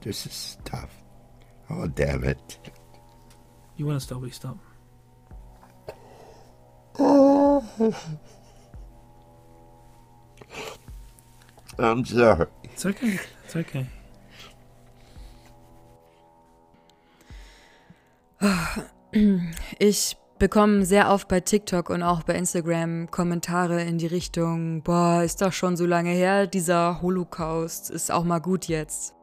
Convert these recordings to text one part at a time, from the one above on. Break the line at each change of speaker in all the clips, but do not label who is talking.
This is tough. Oh, damn it.
You want to stop, we stop.
I'm sorry.
It's okay. It's okay.
Ich bekomme sehr oft bei TikTok und auch bei Instagram Kommentare in die Richtung, boah, ist doch schon so lange her, dieser Holocaust ist auch mal gut jetzt.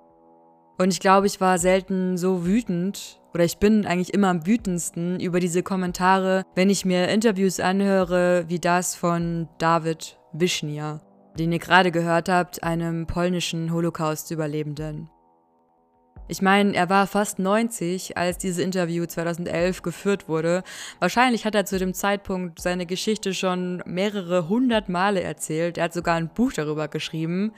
Und ich glaube, ich war selten so wütend oder ich bin eigentlich immer am wütendsten über diese Kommentare, wenn ich mir Interviews anhöre, wie das von David Wischnia, den ihr gerade gehört habt, einem polnischen Holocaust-Überlebenden. Ich meine, er war fast 90, als dieses Interview 2011 geführt wurde. Wahrscheinlich hat er zu dem Zeitpunkt seine Geschichte schon mehrere hundert Male erzählt. Er hat sogar ein Buch darüber geschrieben.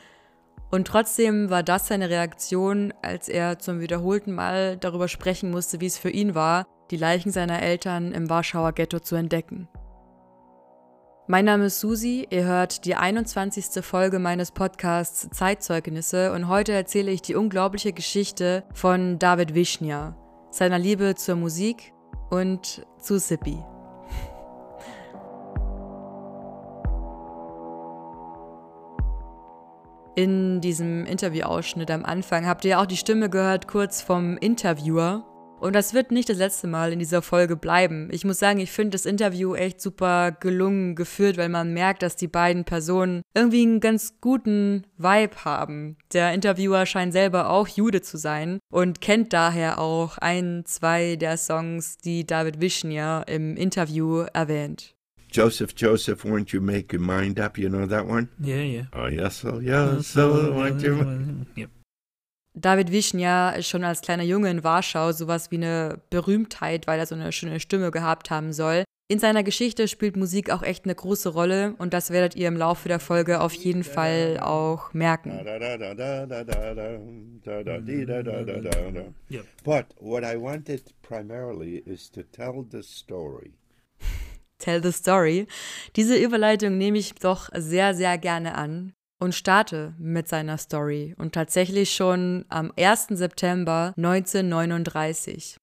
Und trotzdem war das seine Reaktion, als er zum wiederholten Mal darüber sprechen musste, wie es für ihn war, die Leichen seiner Eltern im Warschauer Ghetto zu entdecken. Mein Name ist Susi, ihr hört die 21. Folge meines Podcasts Zeitzeugnisse und heute erzähle ich die unglaubliche Geschichte von David Wischnia, seiner Liebe zur Musik und zu Sippy. In diesem Interviewausschnitt am Anfang habt ihr auch die Stimme gehört, kurz vom Interviewer, und das wird nicht das letzte Mal in dieser Folge bleiben. Ich muss sagen, ich finde das Interview echt super gelungen geführt, weil man merkt, dass die beiden Personen irgendwie einen ganz guten Vibe haben. Der Interviewer scheint selber auch Jude zu sein und kennt daher auch ein, zwei der Songs, die David Wischnia im Interview erwähnt.
Joseph, Joseph, won't you make your mind up? You know that one?
Yeah, yeah.
Oh, yes, oh, yes, so, won't you...
Yep.
David Wischnia ist schon als kleiner Junge in Warschau sowas wie eine Berühmtheit, weil er so eine schöne Stimme gehabt haben soll. In seiner Geschichte spielt Musik auch echt eine große Rolle und das werdet ihr im Laufe der Folge auf jeden Fall auch merken.
But what I wanted primarily is to tell the story.
Tell the Story. Diese Überleitung nehme ich doch sehr, sehr gerne an und starte mit seiner Story und tatsächlich schon am 1. September 1939.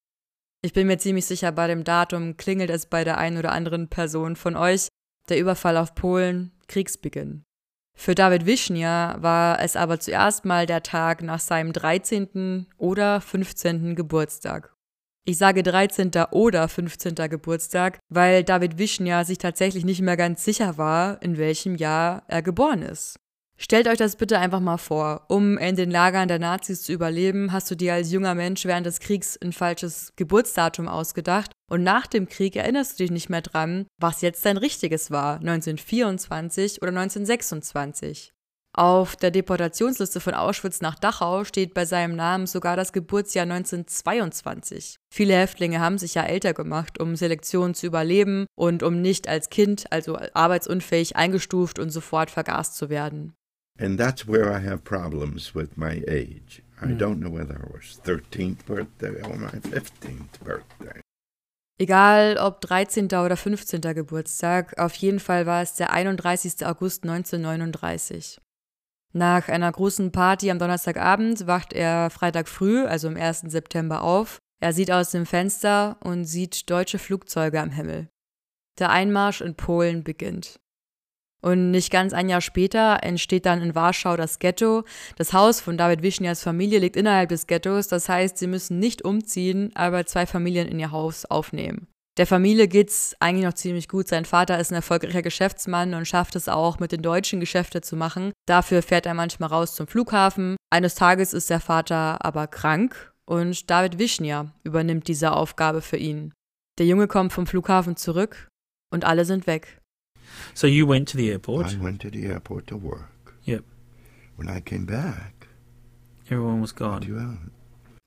Ich bin mir ziemlich sicher, bei dem Datum klingelt es bei der einen oder anderen Person von euch, der Überfall auf Polen, Kriegsbeginn. Für David Wischnia war es aber zuerst mal der Tag nach seinem 13. oder 15. Geburtstag. Ich sage 13. oder 15. Geburtstag, weil David Wischnia sich tatsächlich nicht mehr ganz sicher war, in welchem Jahr er geboren ist. Stellt euch das bitte einfach mal vor. Um in den Lagern der Nazis zu überleben, hast du dir als junger Mensch während des Kriegs ein falsches Geburtsdatum ausgedacht und nach dem Krieg erinnerst du dich nicht mehr dran, was jetzt dein richtiges war, 1924 oder 1926. Auf der Deportationsliste von Auschwitz nach Dachau steht bei seinem Namen sogar das Geburtsjahr 1922. Viele Häftlinge haben sich ja älter gemacht, um Selektion zu überleben und um nicht als Kind, also arbeitsunfähig, eingestuft und sofort vergast zu werden.
And that's where I have problems with my age. I don't know whether it was 13th birthday or my 15th birthday.
Egal ob 13. oder 15. Geburtstag, auf jeden Fall war es der 31. August 1939. Nach einer großen Party am Donnerstagabend wacht er Freitag früh, also am 1. September, auf. Er sieht aus dem Fenster und sieht deutsche Flugzeuge am Himmel. Der Einmarsch in Polen beginnt. Und nicht ganz ein Jahr später entsteht dann in Warschau das Ghetto. Das Haus von David Wischnias Familie liegt innerhalb des Ghettos, das heißt, sie müssen nicht umziehen, aber zwei Familien in ihr Haus aufnehmen. Der Familie geht's eigentlich noch ziemlich gut. Sein Vater ist ein erfolgreicher Geschäftsmann und schafft es auch, mit den Deutschen Geschäfte zu machen. Dafür fährt er manchmal raus zum Flughafen. Eines Tages ist der Vater aber krank und David Wischnia übernimmt diese Aufgabe für ihn. Der Junge kommt vom Flughafen zurück und alle sind weg.
So you went to the airport.
I went to the airport to work.
Yep.
When I came back,
Everyone was gone.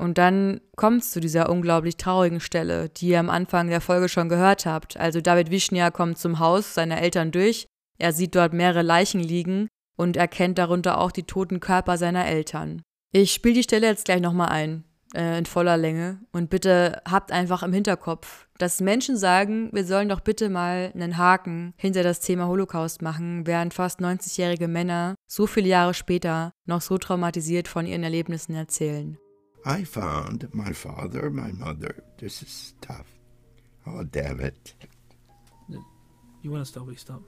Und dann kommt es zu dieser unglaublich traurigen Stelle, die ihr am Anfang der Folge schon gehört habt. Also David Wischnia kommt zum Haus seiner Eltern durch, er sieht dort mehrere Leichen liegen und erkennt darunter auch die toten Körper seiner Eltern. Ich spiele die Stelle jetzt gleich nochmal ein, äh, in voller Länge. Und bitte habt einfach im Hinterkopf, dass Menschen sagen, wir sollen doch bitte mal einen Haken hinter das Thema Holocaust machen, während fast 90-jährige Männer so viele Jahre später noch so traumatisiert von ihren Erlebnissen erzählen.
I found my father, my mother. This is tough. Oh, damn it.
You want to stop? We stop.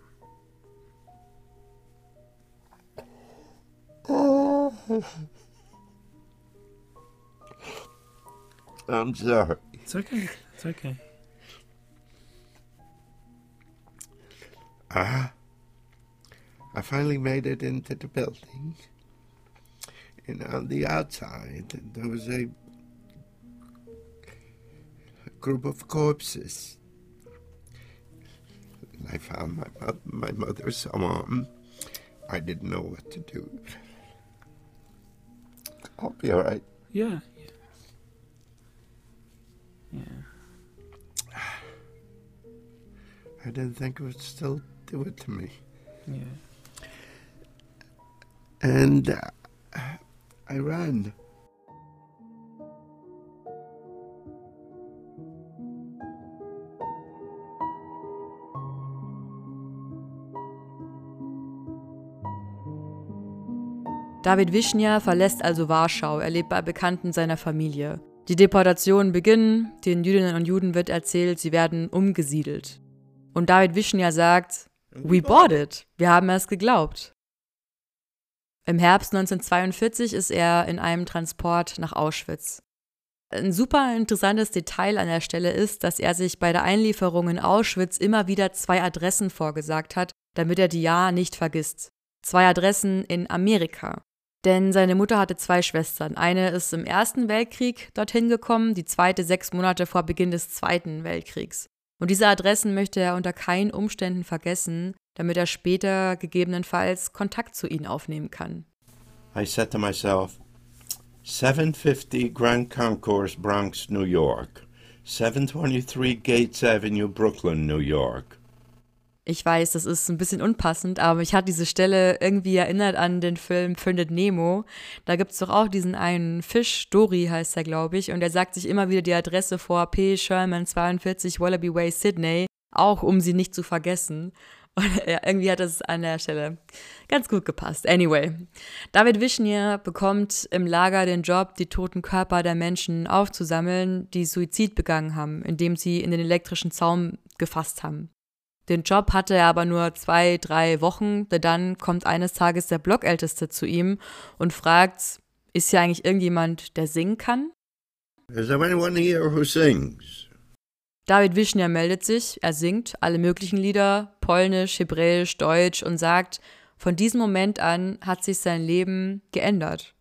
I'm sorry.
It's okay. It's okay.
Ah, I finally made it into the building. And on the outside, there was a group of corpses. And I found my, mo- my mother's arm. I didn't know what to do. I'll be all right.
Yeah. Yeah. Yeah.
I didn't think it would still do it to me.
Yeah.
And uh, I ran.
David Wischnia verlässt also Warschau, er lebt bei Bekannten seiner Familie. Die Deportationen beginnen, den Jüdinnen und Juden wird erzählt, sie werden umgesiedelt. Und David Wischnia sagt, We bought it. Wir haben es geglaubt. Im Herbst 1942 ist er in einem Transport nach Auschwitz. Ein super interessantes Detail an der Stelle ist, dass er sich bei der Einlieferung in Auschwitz immer wieder zwei Adressen vorgesagt hat, damit er die Ja nicht vergisst. Zwei Adressen in Amerika. Denn seine Mutter hatte zwei Schwestern. Eine ist im Ersten Weltkrieg dorthin gekommen, die zweite sechs Monate vor Beginn des Zweiten Weltkriegs. Und diese Adressen möchte er unter keinen Umständen vergessen, damit er später gegebenenfalls Kontakt zu ihnen aufnehmen kann.
I said to myself, 750 Grand Concourse, Bronx, New York. 723 Gates Avenue, Brooklyn, New York.
Ich weiß, das ist ein bisschen unpassend, aber mich hat diese Stelle irgendwie erinnert an den Film Findet Nemo. Da gibt es doch auch diesen einen Fisch, Dory heißt er, glaube ich, und er sagt sich immer wieder die Adresse vor P. Sherman 42 Wallaby Way, Sydney, auch um sie nicht zu vergessen. Und ja, irgendwie hat das an der Stelle ganz gut gepasst. Anyway, David Wischnier bekommt im Lager den Job, die toten Körper der Menschen aufzusammeln, die Suizid begangen haben, indem sie in den elektrischen Zaum gefasst haben. Den Job hatte er aber nur zwei, drei Wochen, denn dann kommt eines Tages der Blockälteste zu ihm und fragt, ist hier eigentlich irgendjemand, der singen kann?
Is there anyone here who sings?
David Wischner meldet sich, er singt alle möglichen Lieder, Polnisch, Hebräisch, Deutsch und sagt, von diesem Moment an hat sich sein Leben geändert.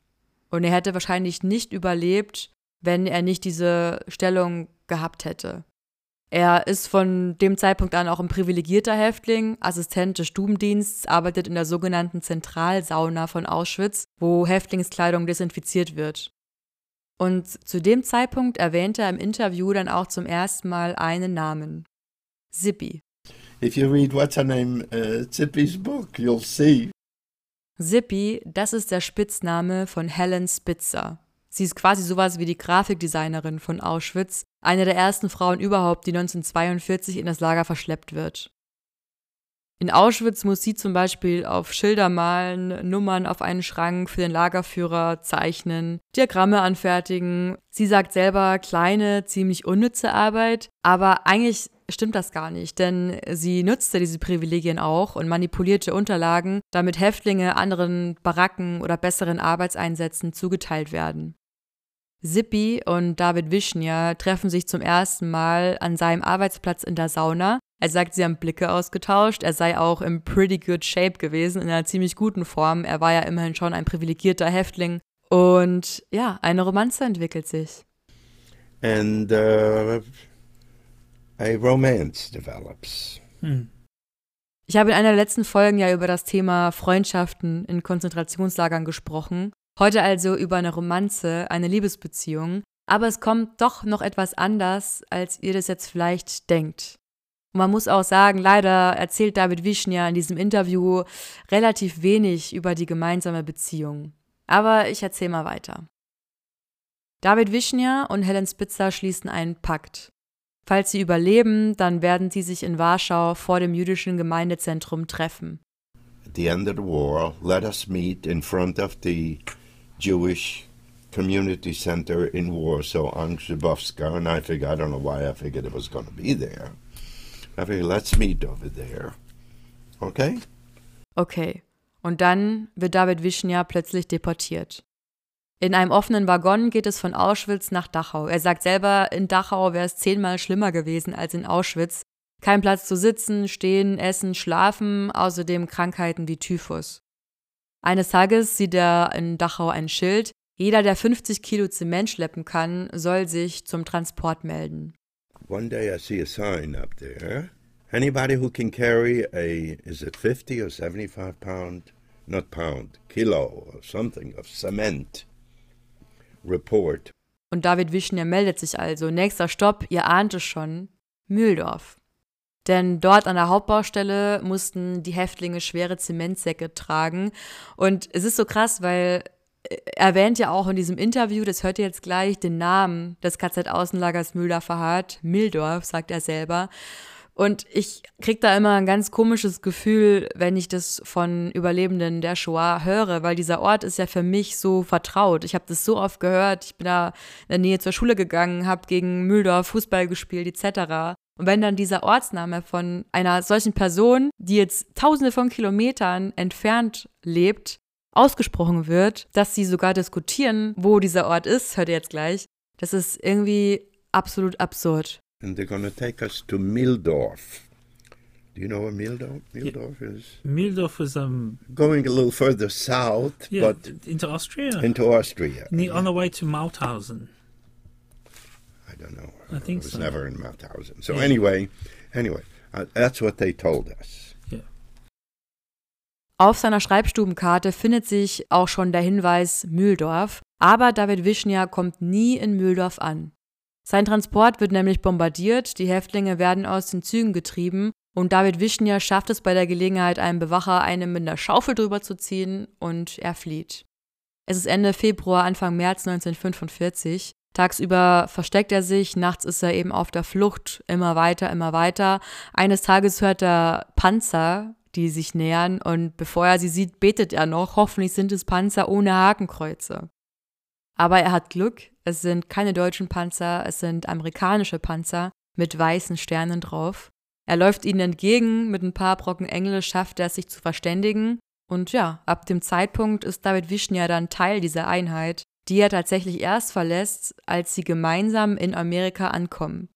Und er hätte wahrscheinlich nicht überlebt, wenn er nicht diese Stellung gehabt hätte. Er ist von dem Zeitpunkt an auch ein privilegierter Häftling, Assistent des Stubendiensts, arbeitet in der sogenannten Zentralsauna von Auschwitz, wo Häftlingskleidung desinfiziert wird. Und zu dem Zeitpunkt erwähnt er im Interview dann auch zum ersten Mal einen Namen. Zippy.
If you read what's her name, uh, Zippy's book, you'll see.
Zippy, das ist der Spitzname von Helen Spitzer. Sie ist quasi sowas wie die Grafikdesignerin von Auschwitz, eine der ersten Frauen überhaupt, die 1942 in das Lager verschleppt wird. In Auschwitz muss sie zum Beispiel auf Schilder malen, Nummern auf einen Schrank für den Lagerführer zeichnen, Diagramme anfertigen. Sie sagt selber kleine, ziemlich unnütze Arbeit, aber eigentlich stimmt das gar nicht, denn sie nutzte diese Privilegien auch und manipulierte Unterlagen, damit Häftlinge anderen Baracken oder besseren Arbeitseinsätzen zugeteilt werden. Zippy und David Wischnia treffen sich zum ersten Mal an seinem Arbeitsplatz in der Sauna. Er sagt, sie haben Blicke ausgetauscht. Er sei auch im pretty good shape gewesen, in einer ziemlich guten Form. Er war ja immerhin schon ein privilegierter Häftling. Und ja, eine Romanze entwickelt sich.
And uh, a romance develops.
Hm.
Ich habe in einer der letzten Folgen ja über das Thema Freundschaften in Konzentrationslagern gesprochen. Heute also über eine Romanze, eine Liebesbeziehung. Aber es kommt doch noch etwas anders, als ihr das jetzt vielleicht denkt. Und man muss auch sagen, leider erzählt David Wischnia in diesem Interview relativ wenig über die gemeinsame Beziehung. Aber ich erzähle mal weiter. David Wischnia und Helen Spitzer schließen einen Pakt. Falls sie überleben, dann werden sie sich in Warschau vor dem jüdischen Gemeindezentrum treffen.
At the end of the war, let us meet in front of the Jewish community center in Warsaw on Grzybowska, and I figured, I don't know why I figured it was going to be there. Figured, let's meet over there. Okay?
Okay. Und dann wird David Wischnia plötzlich deportiert. In einem offenen Waggon geht es von Auschwitz nach Dachau. Er sagt selber, in Dachau wäre es zehnmal schlimmer gewesen als in Auschwitz. Kein Platz zu sitzen, stehen, essen, schlafen, außerdem Krankheiten wie Typhus. Eines Tages sieht er in Dachau ein Schild, jeder, der 50 Kilo Zement schleppen kann, soll sich zum Transport melden.
One day I see a sign up there. Anybody who can carry a, is it 50 or 75 pound, not pound, kilo or something of cement, report.
Und David Wischner meldet sich also. Nächster Stopp, ihr ahnt es schon, Mühldorf. Denn dort an der Hauptbaustelle mussten die Häftlinge schwere Zementsäcke tragen. Und es ist so krass, weil erwähnt ja auch in diesem Interview, das hört ihr jetzt gleich, den Namen des KZ-Außenlagers Mühldorfer Hart, Mildorf, sagt er selber. Und ich krieg da immer ein ganz komisches Gefühl, wenn ich das von Überlebenden der Shoah höre, weil dieser Ort ist ja für mich so vertraut. Ich habe das so oft gehört. Ich bin da in der Nähe zur Schule gegangen, habe gegen Mühldorf Fußball gespielt etc. Und wenn dann dieser Ortsname von einer solchen Person, die jetzt tausende von Kilometern entfernt lebt, ausgesprochen wird, dass sie sogar diskutieren, wo dieser Ort ist, hört ihr jetzt gleich, das ist irgendwie absolut absurd.
And they're going to take us to Mildorf. Do you know where Mildorf, Mildorf is?
Mildorf is um
Going a little further south,
yeah
but
into Austria.
into Austria.
Ne- on the way to Mauthausen.
I don't know.
I think
was
so.
never in Mauthausen. So
Yeah.
anyway, anyway, uh, that's what they told us.
Auf seiner Schreibstubenkarte findet sich auch schon der Hinweis Mühldorf, aber David Wischnia kommt nie in Mühldorf an. Sein Transport wird nämlich bombardiert, die Häftlinge werden aus den Zügen getrieben und David Wischnia schafft es bei der Gelegenheit, einem Bewacher eine mit einer Schaufel drüber zu ziehen und er flieht. Es ist Ende Februar, Anfang März 1945. Tagsüber versteckt er sich, nachts ist er eben auf der Flucht, immer weiter, immer weiter. Eines Tages hört er Panzer, die sich nähern und bevor er sie sieht, betet er noch, hoffentlich sind es Panzer ohne Hakenkreuze. Aber er hat Glück, es sind keine deutschen Panzer, es sind amerikanische Panzer mit weißen Sternen drauf. Er läuft ihnen entgegen, mit ein paar Brocken Englisch schafft er es sich zu verständigen und ja, ab dem Zeitpunkt ist David Wischnia dann Teil dieser Einheit, die er tatsächlich erst verlässt, als sie gemeinsam in Amerika ankommen.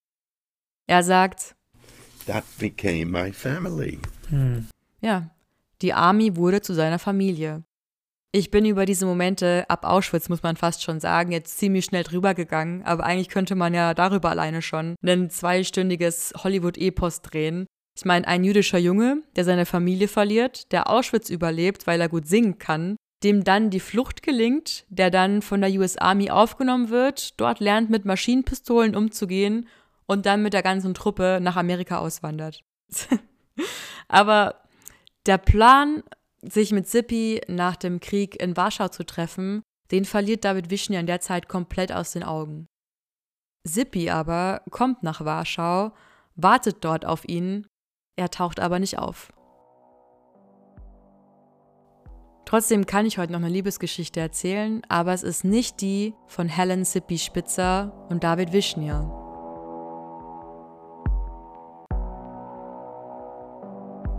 Er sagt,
That became my family.
Hmm.
Ja, die Army wurde zu seiner Familie. Ich bin über diese Momente ab Auschwitz, muss man fast schon sagen, jetzt ziemlich schnell drüber gegangen, aber eigentlich könnte man ja darüber alleine schon ein zweistündiges Hollywood-Epos drehen. Ich meine, ein jüdischer Junge, der seine Familie verliert, der Auschwitz überlebt, weil er gut singen kann, dem dann die Flucht gelingt, der dann von der US Army aufgenommen wird, dort lernt, mit Maschinenpistolen umzugehen und dann mit der ganzen Truppe nach Amerika auswandert. aber der Plan, sich mit Sippi nach dem Krieg in Warschau zu treffen, den verliert David Wischnia in der Zeit komplett aus den Augen. Sippi aber kommt nach Warschau, wartet dort auf ihn, er taucht aber nicht auf. Trotzdem kann ich heute noch eine Liebesgeschichte erzählen, aber es ist nicht die von Helen Sippi Spitzer und David Wischnia.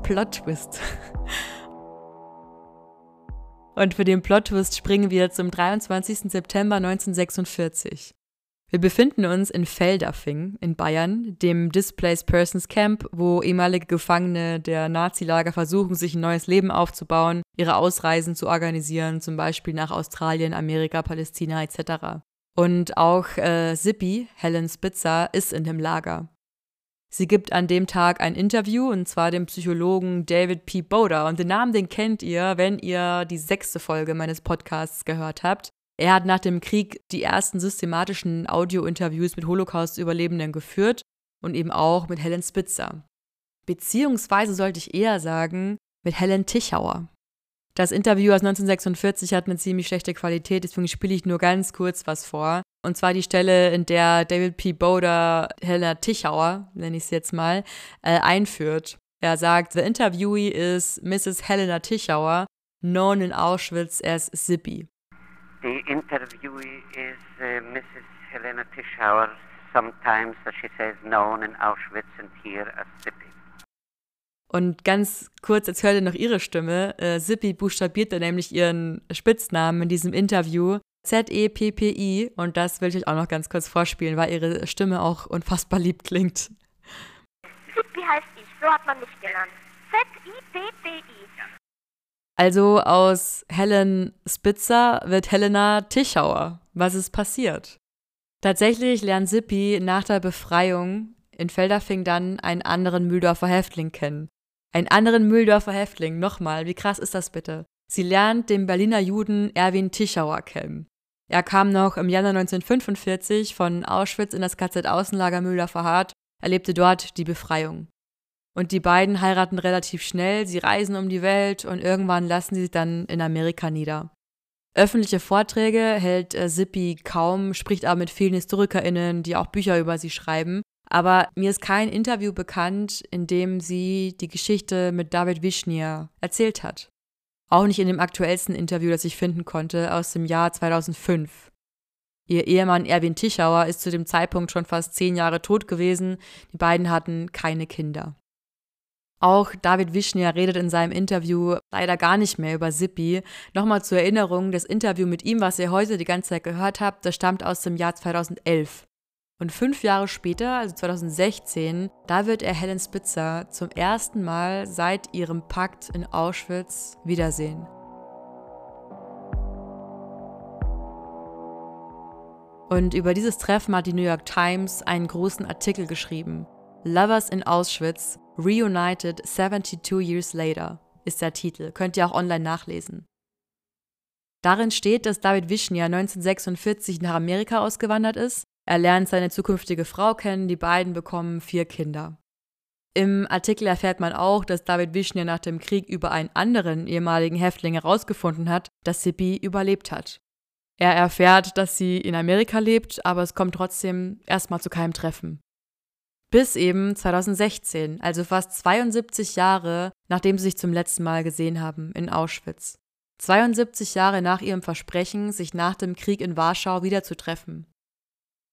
Plot Twist. Und für den Plot-Twist springen wir zum 23. September 1946. Wir befinden uns in Feldafing in Bayern, dem Displaced Persons Camp, wo ehemalige Gefangene der Nazilager versuchen, sich ein neues Leben aufzubauen, ihre Ausreisen zu organisieren, zum Beispiel nach Australien, Amerika, Palästina etc. Und auch äh, Sippi, Helen Spitzer, ist in dem Lager. Sie gibt an dem Tag ein Interview und zwar dem Psychologen David P. Boda. Und den Namen, den kennt ihr, wenn ihr die sechste Folge meines Podcasts gehört habt. Er hat nach dem Krieg die ersten systematischen Audio-Interviews mit Holocaust-Überlebenden geführt und eben auch mit Helen Spitzer. Beziehungsweise sollte ich eher sagen, mit Helen Tichauer. Das Interview aus 1946 hat eine ziemlich schlechte Qualität, deswegen spiele ich nur ganz kurz was vor. Und zwar die Stelle, in der David P. Boda Helena Tichauer, nenne ich es jetzt mal, äh, einführt. Er sagt, The interviewee is Mrs. Helena Tichauer, known in Auschwitz as Zippy.
The interviewee is uh, Mrs. Helena Tischauer, sometimes, as she says, known in Auschwitz and here as Zippy.
Und ganz kurz, jetzt hört ihr noch ihre Stimme. Äh, Zippy buchstabierte nämlich ihren Spitznamen in diesem Interview. Z-E-P-P-I. Und das will ich euch auch noch ganz kurz vorspielen, weil ihre Stimme auch unfassbar lieb klingt.
Zippy heißt ich, so hat man mich genannt. Z-I-P-P-I.
Also aus Helen Spitzer wird Helena Tischauer. Was ist passiert? Tatsächlich lernt Sippi nach der Befreiung in Felderfing dann einen anderen Mühldorfer Häftling kennen. Einen anderen Mühldorfer Häftling, nochmal, wie krass ist das bitte? Sie lernt den Berliner Juden Erwin Tischauer kennen. Er kam noch im Januar 1945 von Auschwitz in das KZ Außenlager Mühldorfer Hart, erlebte dort die Befreiung. Und die beiden heiraten relativ schnell, sie reisen um die Welt und irgendwann lassen sie sich dann in Amerika nieder. Öffentliche Vorträge hält äh, Sippi kaum, spricht aber mit vielen HistorikerInnen, die auch Bücher über sie schreiben. Aber mir ist kein Interview bekannt, in dem sie die Geschichte mit David Wischnier erzählt hat. Auch nicht in dem aktuellsten Interview, das ich finden konnte, aus dem Jahr 2005. Ihr Ehemann Erwin Tischauer ist zu dem Zeitpunkt schon fast zehn Jahre tot gewesen. Die beiden hatten keine Kinder. Auch David Wischner redet in seinem Interview leider gar nicht mehr über Sippi. Nochmal zur Erinnerung, das Interview mit ihm, was ihr heute die ganze Zeit gehört habt, das stammt aus dem Jahr 2011. Und fünf Jahre später, also 2016, da wird er Helen Spitzer zum ersten Mal seit ihrem Pakt in Auschwitz wiedersehen. Und über dieses Treffen hat die New York Times einen großen Artikel geschrieben. Lovers in Auschwitz, Reunited 72 Years Later ist der Titel, könnt ihr auch online nachlesen. Darin steht, dass David Vishnia 1946 nach Amerika ausgewandert ist. Er lernt seine zukünftige Frau kennen, die beiden bekommen vier Kinder. Im Artikel erfährt man auch, dass David Vishnia nach dem Krieg über einen anderen ehemaligen Häftling herausgefunden hat, dass Sippy überlebt hat. Er erfährt, dass sie in Amerika lebt, aber es kommt trotzdem erstmal zu keinem Treffen. Bis eben 2016, also fast 72 Jahre, nachdem sie sich zum letzten Mal gesehen haben in Auschwitz. 72 Jahre nach ihrem Versprechen, sich nach dem Krieg in Warschau wieder zu treffen.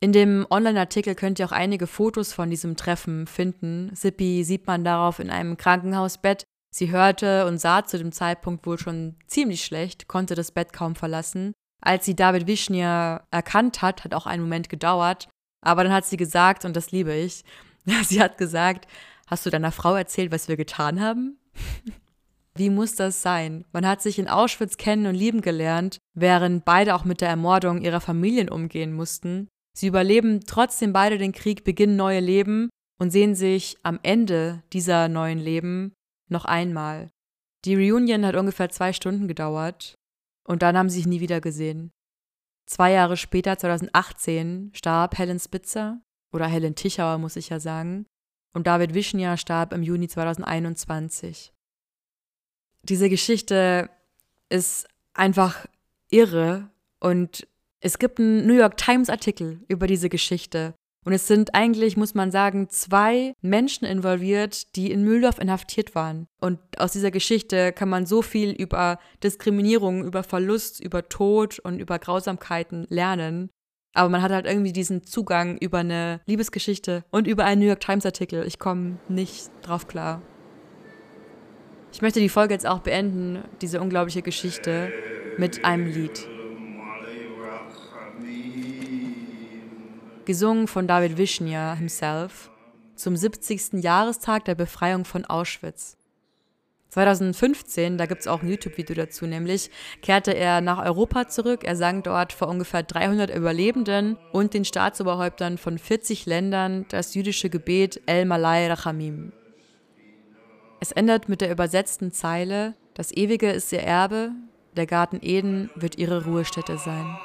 In dem Online-Artikel könnt ihr auch einige Fotos von diesem Treffen finden. Sippi sieht man darauf in einem Krankenhausbett. Sie hörte und sah zu dem Zeitpunkt wohl schon ziemlich schlecht, konnte das Bett kaum verlassen. Als sie David Wischnier erkannt hat, hat auch einen Moment gedauert, aber dann hat sie gesagt, und das liebe ich, sie hat gesagt, hast du deiner Frau erzählt, was wir getan haben? Wie muss das sein? Man hat sich in Auschwitz kennen und lieben gelernt, während beide auch mit der Ermordung ihrer Familien umgehen mussten. Sie überleben trotzdem beide den Krieg, beginnen neue Leben und sehen sich am Ende dieser neuen Leben noch einmal. Die Reunion hat ungefähr zwei Stunden gedauert und dann haben sie sich nie wieder gesehen. Zwei Jahre später, 2018, starb Helen Spitzer, oder Helen Tichauer muss ich ja sagen, und David Wischnia starb im Juni 2021. Diese Geschichte ist einfach irre und es gibt einen New York Times Artikel über diese Geschichte und es sind eigentlich, muss man sagen, zwei Menschen involviert, die in Mühldorf inhaftiert waren. Und aus dieser Geschichte kann man so viel über Diskriminierung, über Verlust, über Tod und über Grausamkeiten lernen. Aber man hat halt irgendwie diesen Zugang über eine Liebesgeschichte und über einen New York Times Artikel. Ich komme nicht drauf klar. Ich möchte die Folge jetzt auch beenden, diese unglaubliche Geschichte, mit einem Lied. Gesungen von David Wischnia himself, zum 70. Jahrestag der Befreiung von Auschwitz. 2015, da gibt es auch ein YouTube-Video dazu, nämlich kehrte er nach Europa zurück. Er sang dort vor ungefähr 300 Überlebenden und den Staatsoberhäuptern von 40 Ländern das jüdische Gebet El Malay Rachamim. Es endet mit der übersetzten Zeile: Das Ewige ist ihr Erbe, der Garten Eden wird ihre Ruhestätte sein.